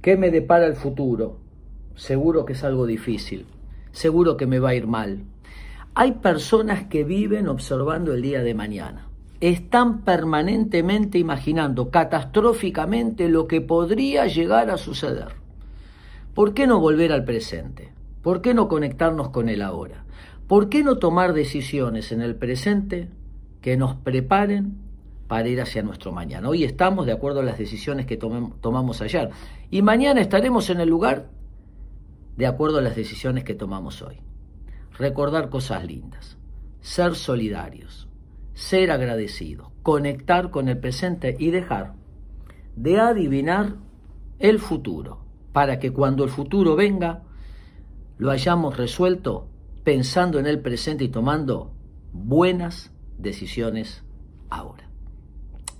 ¿Qué me depara el futuro? Seguro que es algo difícil, seguro que me va a ir mal. Hay personas que viven observando el día de mañana. Están permanentemente imaginando catastróficamente lo que podría llegar a suceder. ¿Por qué no volver al presente? ¿Por qué no conectarnos con el ahora? ¿Por qué no tomar decisiones en el presente que nos preparen para ir hacia nuestro mañana. Hoy estamos de acuerdo a las decisiones que tomamos ayer y mañana estaremos en el lugar de acuerdo a las decisiones que tomamos hoy. Recordar cosas lindas, ser solidarios, ser agradecidos, conectar con el presente y dejar de adivinar el futuro para que cuando el futuro venga lo hayamos resuelto pensando en el presente y tomando buenas decisiones ahora.